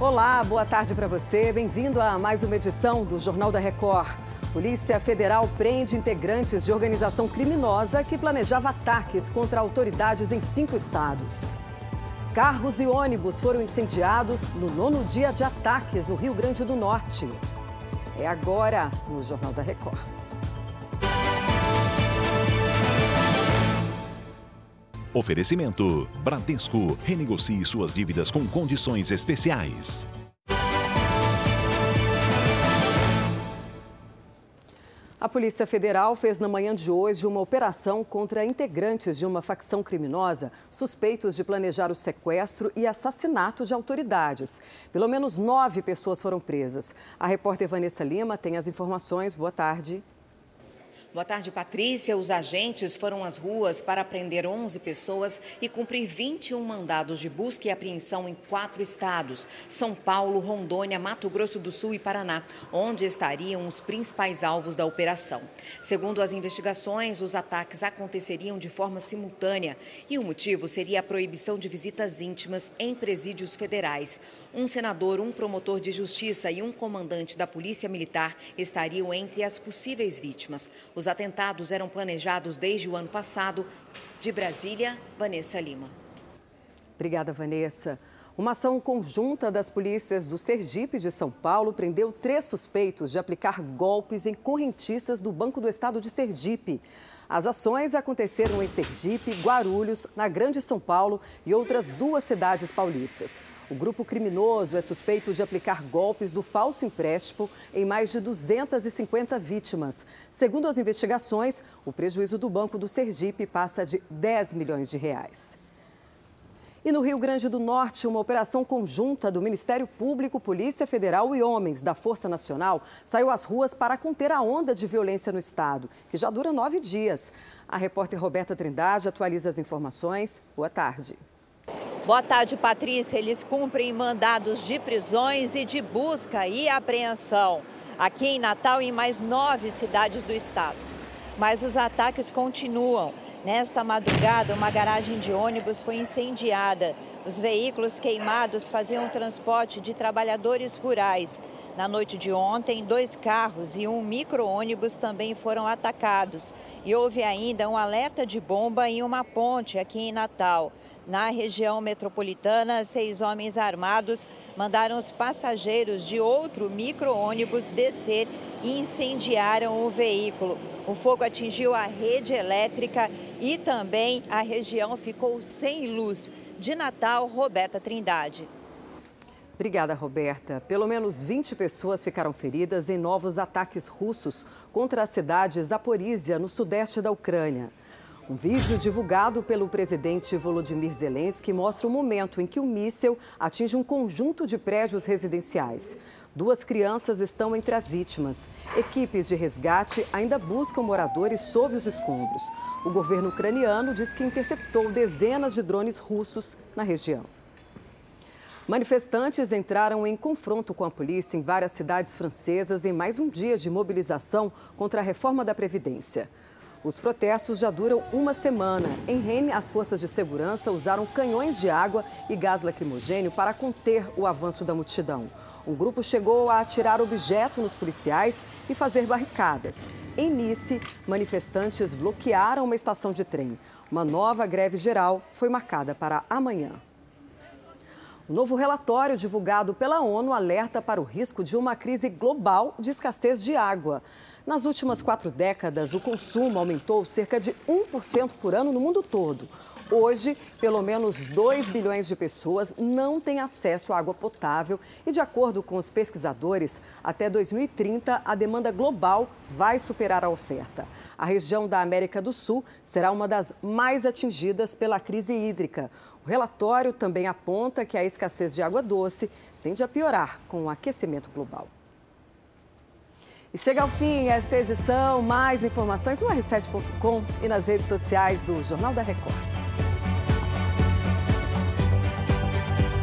Olá, boa tarde para você. Bem-vindo a mais uma edição do Jornal da Record. Polícia Federal prende integrantes de organização criminosa que planejava ataques contra autoridades em cinco estados. Carros e ônibus foram incendiados no nono dia de ataques no Rio Grande do Norte. É agora no Jornal da Record. Oferecimento: Bradesco. Renegocie suas dívidas com condições especiais. A Polícia Federal fez na manhã de hoje uma operação contra integrantes de uma facção criminosa suspeitos de planejar o sequestro e assassinato de autoridades. Pelo menos nove pessoas foram presas. A repórter Vanessa Lima tem as informações. Boa tarde. Boa tarde, Patrícia. Os agentes foram às ruas para prender 11 pessoas e cumprir 21 mandados de busca e apreensão em quatro estados: São Paulo, Rondônia, Mato Grosso do Sul e Paraná, onde estariam os principais alvos da operação. Segundo as investigações, os ataques aconteceriam de forma simultânea e o motivo seria a proibição de visitas íntimas em presídios federais. Um senador, um promotor de justiça e um comandante da Polícia Militar estariam entre as possíveis vítimas. Os atentados eram planejados desde o ano passado. De Brasília, Vanessa Lima. Obrigada, Vanessa. Uma ação conjunta das polícias do Sergipe de São Paulo prendeu três suspeitos de aplicar golpes em correntistas do Banco do Estado de Sergipe. As ações aconteceram em Sergipe, Guarulhos, na Grande São Paulo e outras duas cidades paulistas. O grupo criminoso é suspeito de aplicar golpes do falso empréstimo em mais de 250 vítimas. Segundo as investigações, o prejuízo do Banco do Sergipe passa de 10 milhões de reais. E no Rio Grande do Norte, uma operação conjunta do Ministério Público, Polícia Federal e homens da Força Nacional saiu às ruas para conter a onda de violência no estado, que já dura nove dias. A repórter Roberta Trindade atualiza as informações. Boa tarde. Boa tarde, Patrícia. Eles cumprem mandados de prisões e de busca e apreensão aqui em Natal e em mais nove cidades do estado. Mas os ataques continuam. Nesta madrugada, uma garagem de ônibus foi incendiada. Os veículos queimados faziam transporte de trabalhadores rurais. Na noite de ontem, dois carros e um micro-ônibus também foram atacados. E houve ainda um alerta de bomba em uma ponte aqui em Natal. Na região metropolitana, seis homens armados mandaram os passageiros de outro micro-ônibus descer e incendiaram o veículo. O fogo atingiu a rede elétrica e também a região ficou sem luz. De Natal, Roberta Trindade. Obrigada, Roberta. Pelo menos 20 pessoas ficaram feridas em novos ataques russos contra a cidade Zaporizhia, no sudeste da Ucrânia. Um vídeo divulgado pelo presidente Volodymyr Zelensky mostra o momento em que o míssil atinge um conjunto de prédios residenciais. Duas crianças estão entre as vítimas. Equipes de resgate ainda buscam moradores sob os escombros. O governo ucraniano diz que interceptou dezenas de drones russos na região. Manifestantes entraram em confronto com a polícia em várias cidades francesas em mais um dia de mobilização contra a reforma da Previdência. Os protestos já duram uma semana. Em Rennes, as forças de segurança usaram canhões de água e gás lacrimogênio para conter o avanço da multidão. Um grupo chegou a atirar objetos nos policiais e fazer barricadas. Em Nice, manifestantes bloquearam uma estação de trem. Uma nova greve geral foi marcada para amanhã. O novo relatório divulgado pela ONU alerta para o risco de uma crise global de escassez de água. Nas últimas quatro décadas, o consumo aumentou cerca de 1% por ano no mundo todo. Hoje, pelo menos 2 bilhões de pessoas não têm acesso à água potável e, de acordo com os pesquisadores, até 2030 a demanda global vai superar a oferta. A região da América do Sul será uma das mais atingidas pela crise hídrica. O relatório também aponta que a escassez de água doce tende a piorar com o aquecimento global. E chega ao fim esta edição. Mais informações no r7.com e nas redes sociais do Jornal da Record.